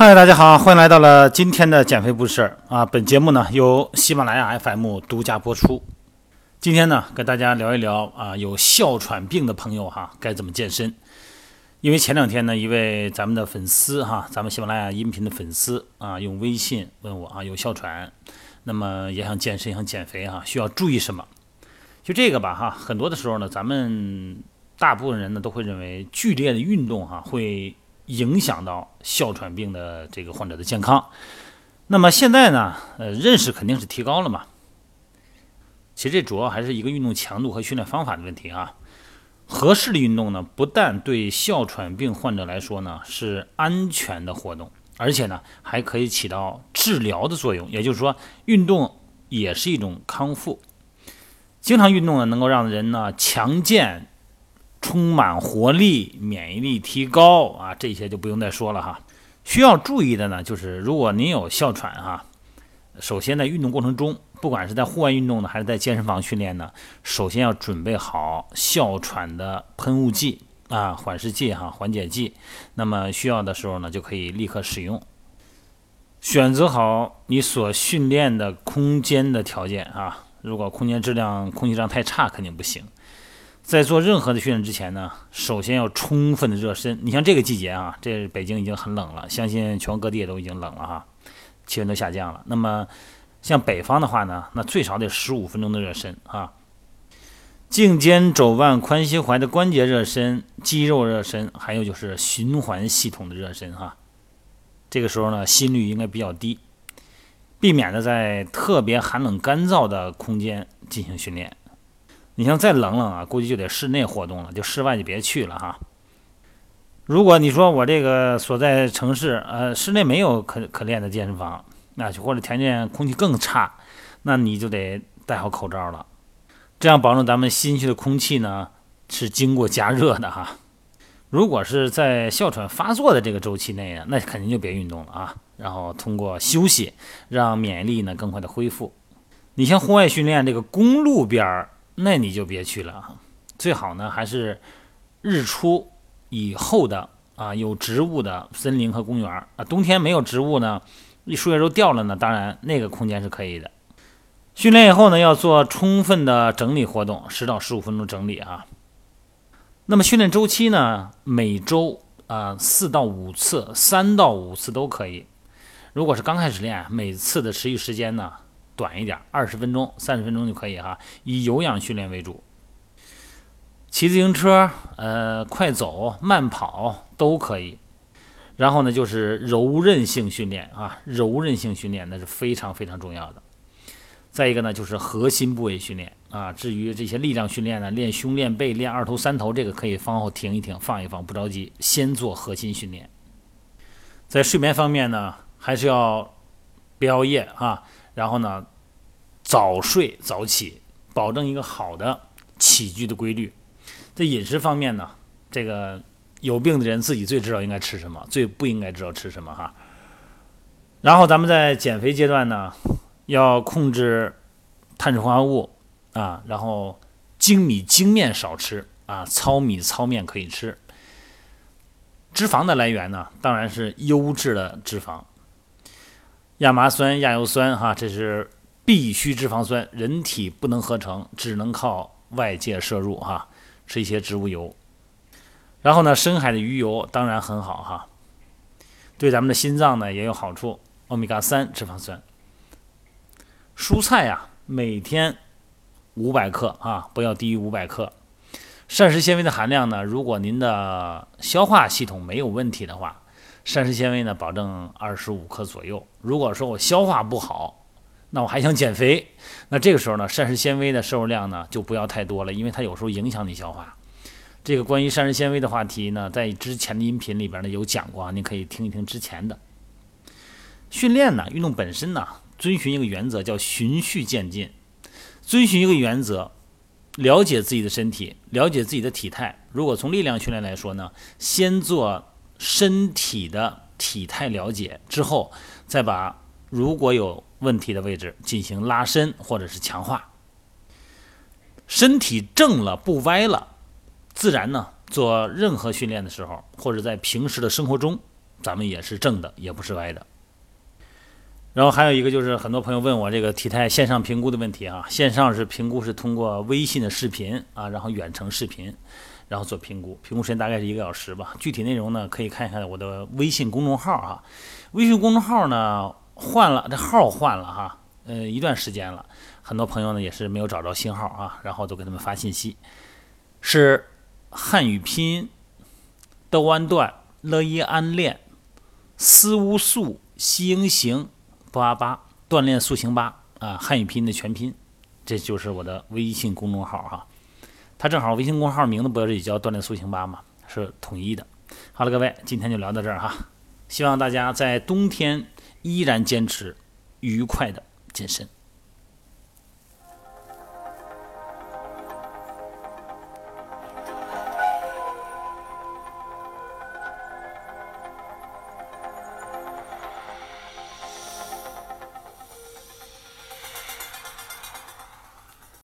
嗨，大家好，欢迎来到了今天的减肥不是事啊！本节目呢由喜马拉雅 FM 独家播出。今天呢，跟大家聊一聊啊，有哮喘病的朋友哈，该怎么健身？因为前两天呢，一位咱们的粉丝哈，咱们喜马拉雅音频的粉丝啊，用微信问我啊，有哮喘，那么也想健身，想减肥哈，需要注意什么？就这个吧哈，很多的时候呢，咱们大部分人呢都会认为剧烈的运动哈会。影响到哮喘病的这个患者的健康。那么现在呢，呃，认识肯定是提高了嘛。其实这主要还是一个运动强度和训练方法的问题啊。合适的运动呢，不但对哮喘病患者来说呢是安全的活动，而且呢还可以起到治疗的作用。也就是说，运动也是一种康复。经常运动呢，能够让人呢强健。充满活力，免疫力提高啊，这些就不用再说了哈。需要注意的呢，就是如果您有哮喘哈，首先在运动过程中，不管是在户外运动呢，还是在健身房训练呢，首先要准备好哮喘的喷雾剂啊，缓释剂哈，缓解剂。那么需要的时候呢，就可以立刻使用。选择好你所训练的空间的条件啊，如果空间质量、空气质量太差，肯定不行。在做任何的训练之前呢，首先要充分的热身。你像这个季节啊，这北京已经很冷了，相信全国各地也都已经冷了哈，气温都下降了。那么像北方的话呢，那最少得十五分钟的热身啊，颈肩肘腕髋膝踝的关节热身、肌肉热身，还有就是循环系统的热身哈。这个时候呢，心率应该比较低，避免呢在特别寒冷干燥的空间进行训练。你像再冷冷啊，估计就得室内活动了，就室外就别去了哈。如果你说我这个所在城市，呃，室内没有可可练的健身房，那就或者条件空气更差，那你就得戴好口罩了，这样保证咱们新鲜的空气呢是经过加热的哈。如果是在哮喘发作的这个周期内啊，那肯定就别运动了啊，然后通过休息让免疫力呢更快的恢复。你像户外训练这个公路边儿。那你就别去了，最好呢还是日出以后的啊有植物的森林和公园啊。冬天没有植物呢，树叶都掉了呢，当然那个空间是可以的。训练以后呢，要做充分的整理活动，十到十五分钟整理啊。那么训练周期呢，每周啊四到五次，三到五次都可以。如果是刚开始练，每次的持续时间呢？短一点，二十分钟、三十分钟就可以哈，以有氧训练为主。骑自行车、呃，快走、慢跑都可以。然后呢，就是柔韧性训练啊，柔韧性训练那是非常非常重要的。再一个呢，就是核心部位训练啊。至于这些力量训练呢，练胸、练背、练二头、三头，这个可以放后停一停，放一放，不着急，先做核心训练。在睡眠方面呢，还是要别熬夜啊。然后呢，早睡早起，保证一个好的起居的规律。在饮食方面呢，这个有病的人自己最知道应该吃什么，最不应该知道吃什么哈。然后咱们在减肥阶段呢，要控制碳水化合物啊，然后精米精面少吃啊，糙米糙面可以吃。脂肪的来源呢，当然是优质的脂肪。亚麻酸、亚油酸，哈，这是必需脂肪酸，人体不能合成，只能靠外界摄入，哈，吃一些植物油。然后呢，深海的鱼油当然很好，哈，对咱们的心脏呢也有好处，欧米伽三脂肪酸。蔬菜呀，每天五百克啊，不要低于五百克。膳食纤维的含量呢，如果您的消化系统没有问题的话。膳食纤维呢，保证二十五克左右。如果说我消化不好，那我还想减肥，那这个时候呢，膳食纤维的摄入量呢就不要太多了，因为它有时候影响你消化。这个关于膳食纤维的话题呢，在之前的音频里边呢有讲过啊，你可以听一听之前的。训练呢，运动本身呢，遵循一个原则叫循序渐进，遵循一个原则，了解自己的身体，了解自己的体态。如果从力量训练来说呢，先做。身体的体态了解之后，再把如果有问题的位置进行拉伸或者是强化。身体正了不歪了，自然呢做任何训练的时候，或者在平时的生活中咱们也是正的，也不是歪的。然后还有一个就是很多朋友问我这个体态线上评估的问题啊，线上是评估是通过微信的视频啊，然后远程视频，然后做评估，评估时间大概是一个小时吧。具体内容呢，可以看一看我的微信公众号哈。微信公众号呢换了，这号换了哈，呃一段时间了，很多朋友呢也是没有找着新号啊，然后都给他们发信息，是汉语拼音豆安段乐一安练思乌素西英行。八八锻炼塑形八啊，汉语拼音的全拼，这就是我的微信公众号哈。他正好微信公号名字不是也叫锻炼塑形吧嘛，是统一的。好了，各位，今天就聊到这儿哈。希望大家在冬天依然坚持愉快的健身。